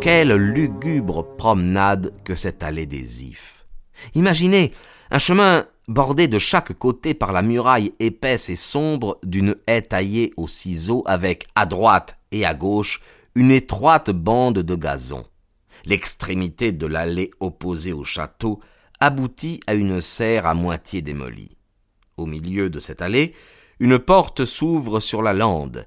Quelle lugubre promenade que cette allée des Ifs. Imaginez un chemin bordé de chaque côté par la muraille épaisse et sombre d'une haie taillée au ciseau avec, à droite et à gauche, une étroite bande de gazon. L'extrémité de l'allée opposée au château aboutit à une serre à moitié démolie. Au milieu de cette allée, une porte s'ouvre sur la lande.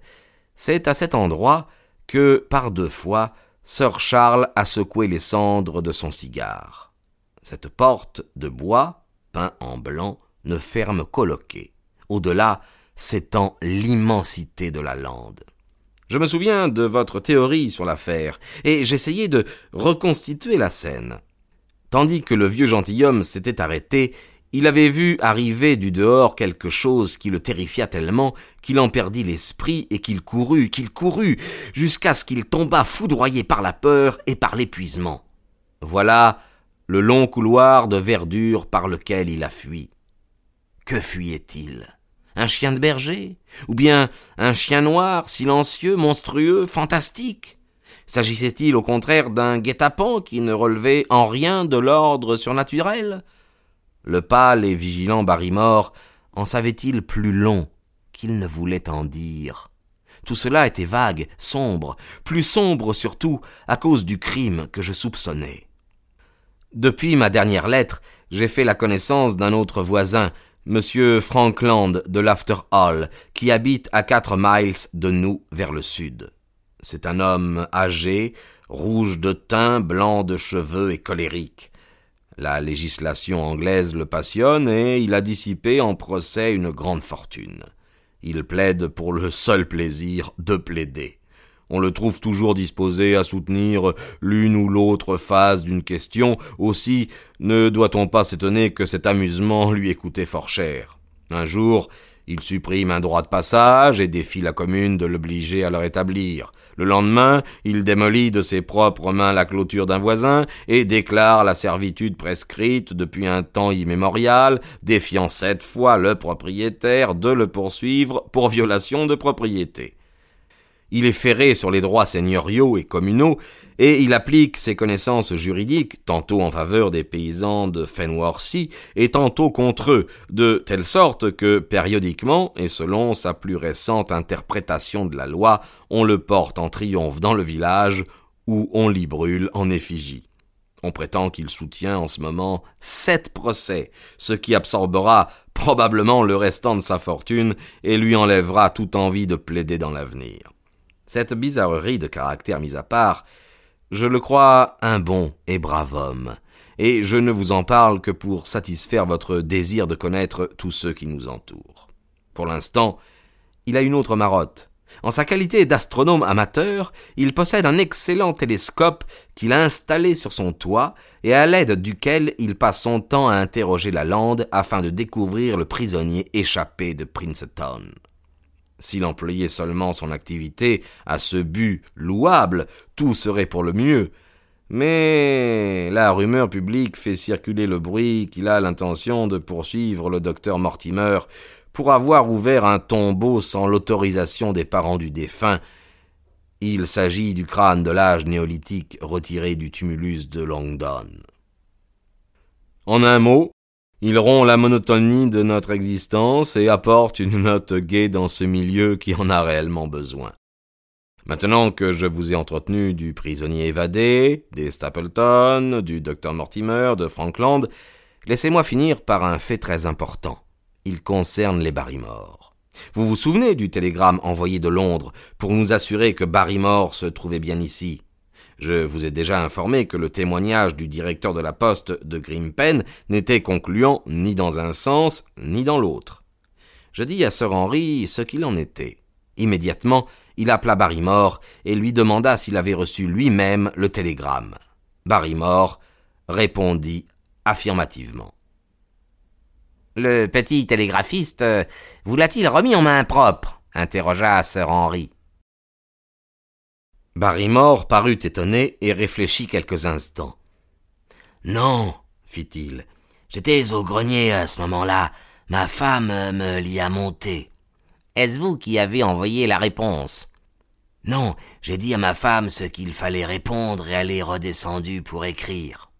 C'est à cet endroit que, par deux fois, Sir Charles a secoué les cendres de son cigare. Cette porte de bois, peint en blanc, ne ferme qu'au Au-delà s'étend l'immensité de la lande. Je me souviens de votre théorie sur l'affaire, et j'essayais de reconstituer la scène. Tandis que le vieux gentilhomme s'était arrêté, il avait vu arriver du dehors quelque chose qui le terrifia tellement qu'il en perdit l'esprit et qu'il courut, qu'il courut, jusqu'à ce qu'il tombât foudroyé par la peur et par l'épuisement. Voilà le long couloir de verdure par lequel il a fui. Que fuyait-il Un chien de berger? Ou bien un chien noir, silencieux, monstrueux, fantastique? S'agissait-il au contraire d'un guet-apens qui ne relevait en rien de l'ordre surnaturel? Le pâle et vigilant Barrymore en savait-il plus long qu'il ne voulait en dire Tout cela était vague, sombre, plus sombre surtout à cause du crime que je soupçonnais. Depuis ma dernière lettre, j'ai fait la connaissance d'un autre voisin, M. Frankland de l'After Hall, qui habite à quatre miles de nous vers le sud. C'est un homme âgé, rouge de teint, blanc de cheveux et colérique. La législation anglaise le passionne et il a dissipé en procès une grande fortune. Il plaide pour le seul plaisir de plaider. On le trouve toujours disposé à soutenir l'une ou l'autre phase d'une question, aussi ne doit-on pas s'étonner que cet amusement lui ait coûté fort cher. Un jour, il supprime un droit de passage et défie la commune de l'obliger à le rétablir. Le lendemain, il démolit de ses propres mains la clôture d'un voisin et déclare la servitude prescrite depuis un temps immémorial, défiant cette fois le propriétaire de le poursuivre pour violation de propriété. Il est ferré sur les droits seigneuriaux et communaux, et il applique ses connaissances juridiques tantôt en faveur des paysans de Fenworthy et tantôt contre eux, de telle sorte que, périodiquement, et selon sa plus récente interprétation de la loi, on le porte en triomphe dans le village, où on l'y brûle en effigie. On prétend qu'il soutient en ce moment sept procès, ce qui absorbera probablement le restant de sa fortune et lui enlèvera toute envie de plaider dans l'avenir. Cette bizarrerie de caractère mise à part, je le crois un bon et brave homme, et je ne vous en parle que pour satisfaire votre désir de connaître tous ceux qui nous entourent. Pour l'instant, il a une autre marotte. En sa qualité d'astronome amateur, il possède un excellent télescope qu'il a installé sur son toit et à l'aide duquel il passe son temps à interroger la lande afin de découvrir le prisonnier échappé de Princeton. S'il employait seulement son activité à ce but louable, tout serait pour le mieux. Mais la rumeur publique fait circuler le bruit qu'il a l'intention de poursuivre le docteur Mortimer pour avoir ouvert un tombeau sans l'autorisation des parents du défunt. Il s'agit du crâne de l'âge néolithique retiré du tumulus de Longdon. En un mot, il rompt la monotonie de notre existence et apporte une note gaie dans ce milieu qui en a réellement besoin. Maintenant que je vous ai entretenu du prisonnier évadé, des Stapleton, du docteur Mortimer, de Frankland, laissez-moi finir par un fait très important. Il concerne les Barrymore. Vous vous souvenez du télégramme envoyé de Londres pour nous assurer que Barrymore se trouvait bien ici? Je vous ai déjà informé que le témoignage du directeur de la poste de Grimpen n'était concluant ni dans un sens ni dans l'autre. Je dis à Sir Henry ce qu'il en était. Immédiatement, il appela Barrymore et lui demanda s'il avait reçu lui-même le télégramme. Barrymore répondit affirmativement. Le petit télégraphiste vous l'a-t-il remis en main propre? interrogea Sir Henry. Barrymore parut étonné et réfléchit quelques instants. Non, fit-il. J'étais au grenier à ce moment-là. Ma femme me l'y a monté. Est-ce vous qui avez envoyé la réponse? Non, j'ai dit à ma femme ce qu'il fallait répondre et elle est redescendue pour écrire.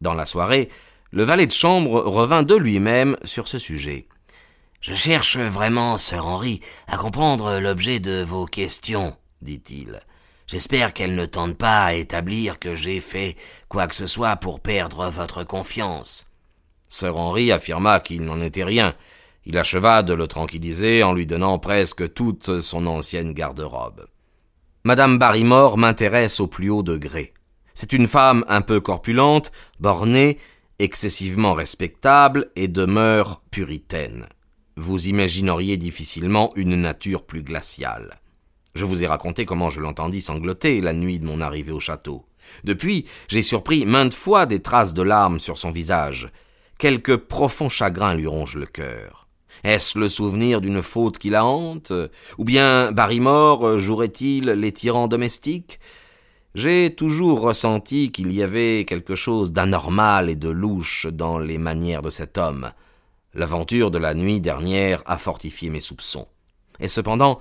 Dans la soirée, le valet de chambre revint de lui-même sur ce sujet. Je cherche vraiment, sœur Henri, à comprendre l'objet de vos questions, dit-il. J'espère qu'elles ne tendent pas à établir que j'ai fait quoi que ce soit pour perdre votre confiance. Sir Henry affirma qu'il n'en était rien. Il acheva de le tranquilliser en lui donnant presque toute son ancienne garde-robe. Madame Barrymore m'intéresse au plus haut degré. C'est une femme un peu corpulente, bornée, excessivement respectable et demeure puritaine. Vous imagineriez difficilement une nature plus glaciale. Je vous ai raconté comment je l'entendis sangloter la nuit de mon arrivée au château. Depuis, j'ai surpris maintes fois des traces de larmes sur son visage. Quelque profond chagrin lui ronge le cœur. Est-ce le souvenir d'une faute qui la hante? Ou bien Barrymore jouerait-il les tyrans domestiques? J'ai toujours ressenti qu'il y avait quelque chose d'anormal et de louche dans les manières de cet homme. L'aventure de la nuit dernière a fortifié mes soupçons. Et cependant,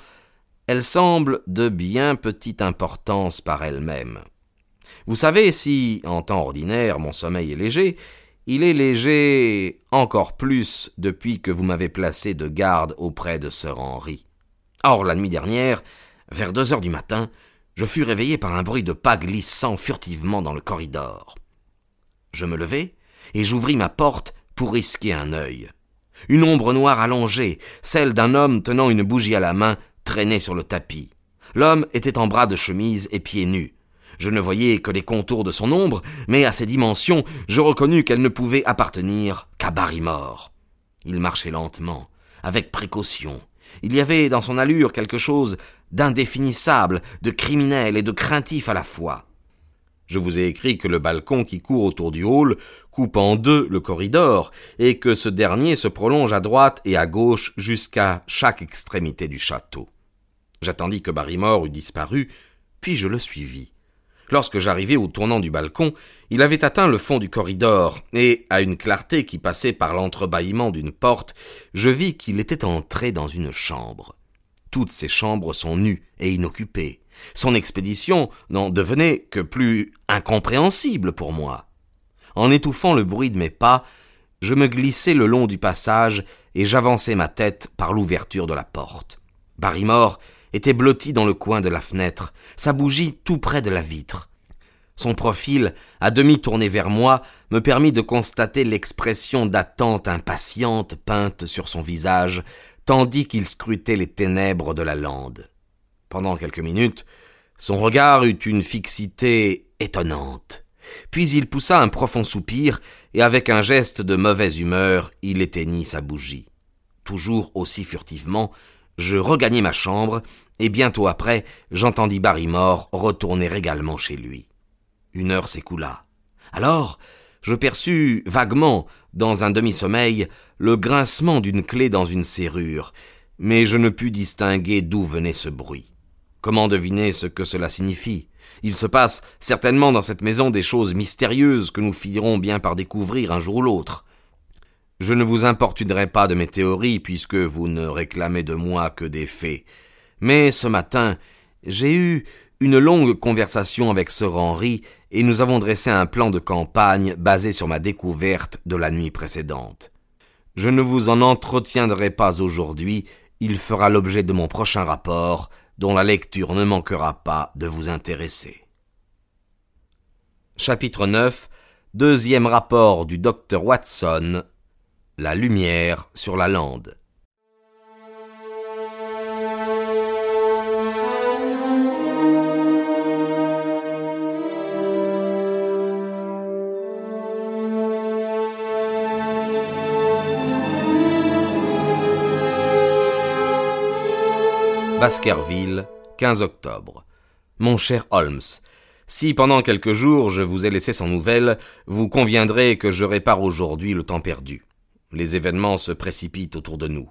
elle semble de bien petite importance par elle-même. Vous savez, si, en temps ordinaire, mon sommeil est léger, il est léger encore plus depuis que vous m'avez placé de garde auprès de Sir Henry. Or, la nuit dernière, vers deux heures du matin, je fus réveillé par un bruit de pas glissant furtivement dans le corridor. Je me levai, et j'ouvris ma porte pour risquer un œil. Une ombre noire allongée, celle d'un homme tenant une bougie à la main, traînait sur le tapis. L'homme était en bras de chemise et pieds nus. Je ne voyais que les contours de son ombre, mais à ses dimensions, je reconnus qu'elle ne pouvait appartenir qu'à Barrymore. Il marchait lentement, avec précaution. Il y avait dans son allure quelque chose d'indéfinissable, de criminel et de craintif à la fois. Je vous ai écrit que le balcon qui court autour du hall coupe en deux le corridor, et que ce dernier se prolonge à droite et à gauche jusqu'à chaque extrémité du château. J'attendis que Barrymore eût disparu, puis je le suivis. Lorsque j'arrivai au tournant du balcon, il avait atteint le fond du corridor, et, à une clarté qui passait par l'entrebâillement d'une porte, je vis qu'il était entré dans une chambre. Toutes ces chambres sont nues et inoccupées. Son expédition n'en devenait que plus incompréhensible pour moi. En étouffant le bruit de mes pas, je me glissai le long du passage et j'avançai ma tête par l'ouverture de la porte. Barrymore était blotti dans le coin de la fenêtre, sa bougie tout près de la vitre. Son profil, à demi tourné vers moi, me permit de constater l'expression d'attente impatiente peinte sur son visage, tandis qu'il scrutait les ténèbres de la lande. Pendant quelques minutes, son regard eut une fixité étonnante. Puis il poussa un profond soupir, et avec un geste de mauvaise humeur, il éteignit sa bougie. Toujours aussi furtivement, je regagnai ma chambre, et bientôt après, j'entendis Barrymore retourner également chez lui. Une heure s'écoula. Alors, je perçus vaguement, dans un demi-sommeil, le grincement d'une clé dans une serrure, mais je ne pus distinguer d'où venait ce bruit. Comment deviner ce que cela signifie? Il se passe certainement dans cette maison des choses mystérieuses que nous finirons bien par découvrir un jour ou l'autre. Je ne vous importunerai pas de mes théories, puisque vous ne réclamez de moi que des faits. Mais ce matin, j'ai eu une longue conversation avec Sir Henry, et nous avons dressé un plan de campagne basé sur ma découverte de la nuit précédente. Je ne vous en entretiendrai pas aujourd'hui, il fera l'objet de mon prochain rapport, dont la lecture ne manquera pas de vous intéresser. Chapitre 9 Deuxième rapport du docteur Watson La lumière sur la lande. Baskerville, 15 octobre. Mon cher Holmes, si pendant quelques jours je vous ai laissé sans nouvelles, vous conviendrez que je répare aujourd'hui le temps perdu. Les événements se précipitent autour de nous.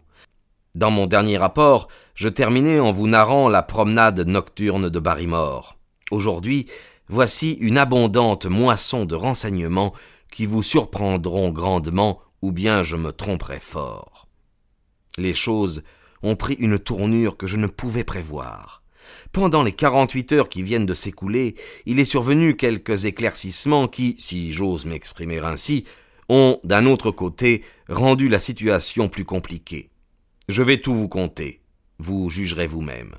Dans mon dernier rapport, je terminais en vous narrant la promenade nocturne de Barrymore. Aujourd'hui, voici une abondante moisson de renseignements qui vous surprendront grandement, ou bien je me tromperai fort. Les choses ont pris une tournure que je ne pouvais prévoir. Pendant les quarante-huit heures qui viennent de s'écouler, il est survenu quelques éclaircissements qui, si j'ose m'exprimer ainsi, ont, d'un autre côté, rendu la situation plus compliquée. Je vais tout vous conter. Vous jugerez vous-même.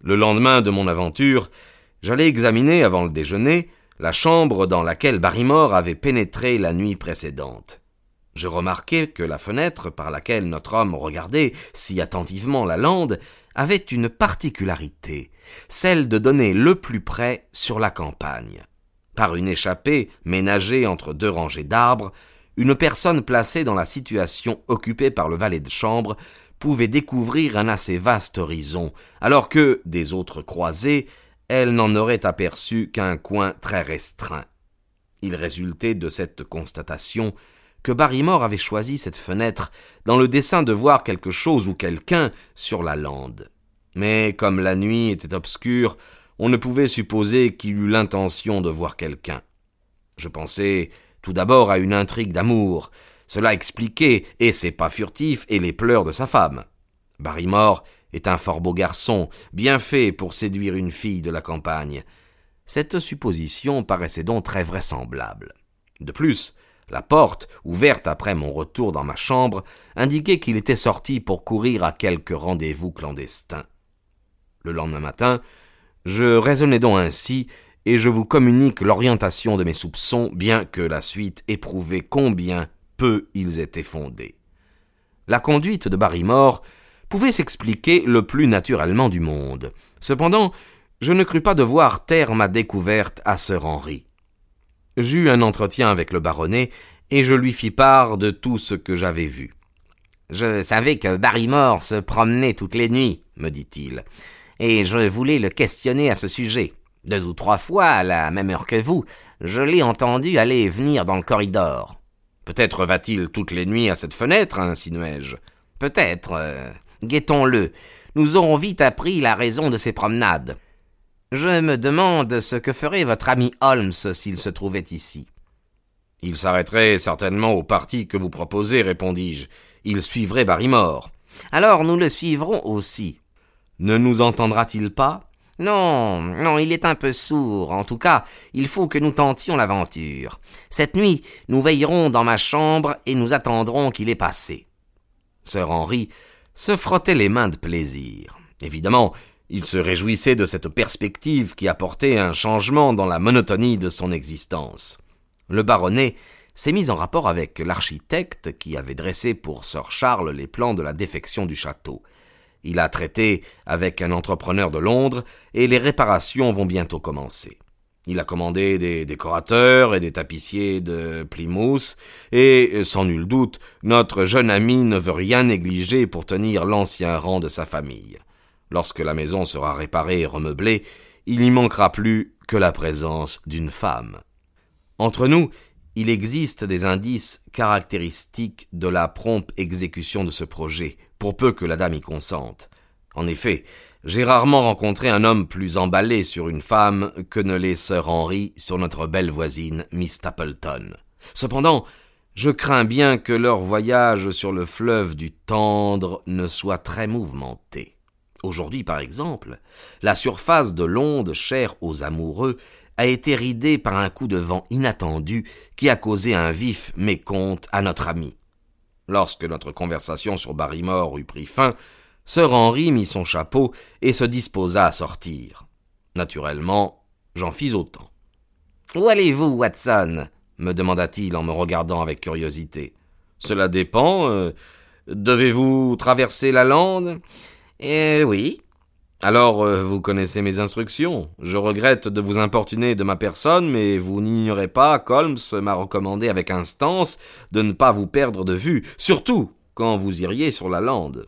Le lendemain de mon aventure, j'allais examiner, avant le déjeuner, la chambre dans laquelle Barrymore avait pénétré la nuit précédente. Je remarquai que la fenêtre par laquelle notre homme regardait si attentivement la lande avait une particularité, celle de donner le plus près sur la campagne. Par une échappée ménagée entre deux rangées d'arbres, une personne placée dans la situation occupée par le valet de chambre pouvait découvrir un assez vaste horizon, alors que, des autres croisées, elle n'en aurait aperçu qu'un coin très restreint. Il résultait de cette constatation que Barrymore avait choisi cette fenêtre dans le dessein de voir quelque chose ou quelqu'un sur la lande. Mais comme la nuit était obscure, on ne pouvait supposer qu'il eût l'intention de voir quelqu'un. Je pensais tout d'abord à une intrigue d'amour. Cela expliquait, et c'est pas furtif, et les pleurs de sa femme. Barrymore est un fort beau garçon, bien fait pour séduire une fille de la campagne. Cette supposition paraissait donc très vraisemblable. De plus, la porte, ouverte après mon retour dans ma chambre, indiquait qu'il était sorti pour courir à quelque rendez-vous clandestin. Le lendemain matin, je raisonnais donc ainsi, et je vous communique l'orientation de mes soupçons, bien que la suite ait prouvé combien peu ils étaient fondés. La conduite de Barrymore pouvait s'expliquer le plus naturellement du monde. Cependant, je ne crus pas devoir taire ma découverte à Sir Henry. J'eus un entretien avec le baronnet, et je lui fis part de tout ce que j'avais vu. Je savais que Barrymore se promenait toutes les nuits, me dit-il, et je voulais le questionner à ce sujet. Deux ou trois fois, à la même heure que vous, je l'ai entendu aller et venir dans le corridor. Peut-être va-t-il toutes les nuits à cette fenêtre, insinuai-je. Peut-être. Euh, guettons-le. Nous aurons vite appris la raison de ses promenades. Je me demande ce que ferait votre ami Holmes s'il se trouvait ici. Il s'arrêterait certainement au parti que vous proposez, répondis-je. Il suivrait Barrymore. Alors nous le suivrons aussi. Ne nous entendra-t-il pas? Non, non, il est un peu sourd. En tout cas, il faut que nous tentions l'aventure. Cette nuit, nous veillerons dans ma chambre et nous attendrons qu'il ait passé. Sir Henry se frottait les mains de plaisir. Évidemment, il se réjouissait de cette perspective qui apportait un changement dans la monotonie de son existence. Le baronnet s'est mis en rapport avec l'architecte qui avait dressé pour Sir Charles les plans de la défection du château. Il a traité avec un entrepreneur de Londres et les réparations vont bientôt commencer. Il a commandé des décorateurs et des tapissiers de Plymouth, et, sans nul doute, notre jeune ami ne veut rien négliger pour tenir l'ancien rang de sa famille. Lorsque la maison sera réparée et remeublée, il n'y manquera plus que la présence d'une femme. Entre nous, il existe des indices caractéristiques de la prompte exécution de ce projet, pour peu que la dame y consente. En effet, j'ai rarement rencontré un homme plus emballé sur une femme que ne l'est Sir Henry sur notre belle voisine, Miss Stapleton. Cependant, je crains bien que leur voyage sur le fleuve du Tendre ne soit très mouvementé. Aujourd'hui, par exemple, la surface de l'onde chère aux amoureux a été ridée par un coup de vent inattendu qui a causé un vif mécompte à notre ami. Lorsque notre conversation sur Barrymore eut pris fin, Sir Henry mit son chapeau et se disposa à sortir. Naturellement, j'en fis autant. Où allez-vous, Watson? me demanda-t-il en me regardant avec curiosité. Cela dépend. Euh, devez-vous traverser la lande? Eh oui. Alors, euh, vous connaissez mes instructions. Je regrette de vous importuner de ma personne, mais vous n'ignorez pas qu'Holmes m'a recommandé avec instance de ne pas vous perdre de vue, surtout quand vous iriez sur la lande.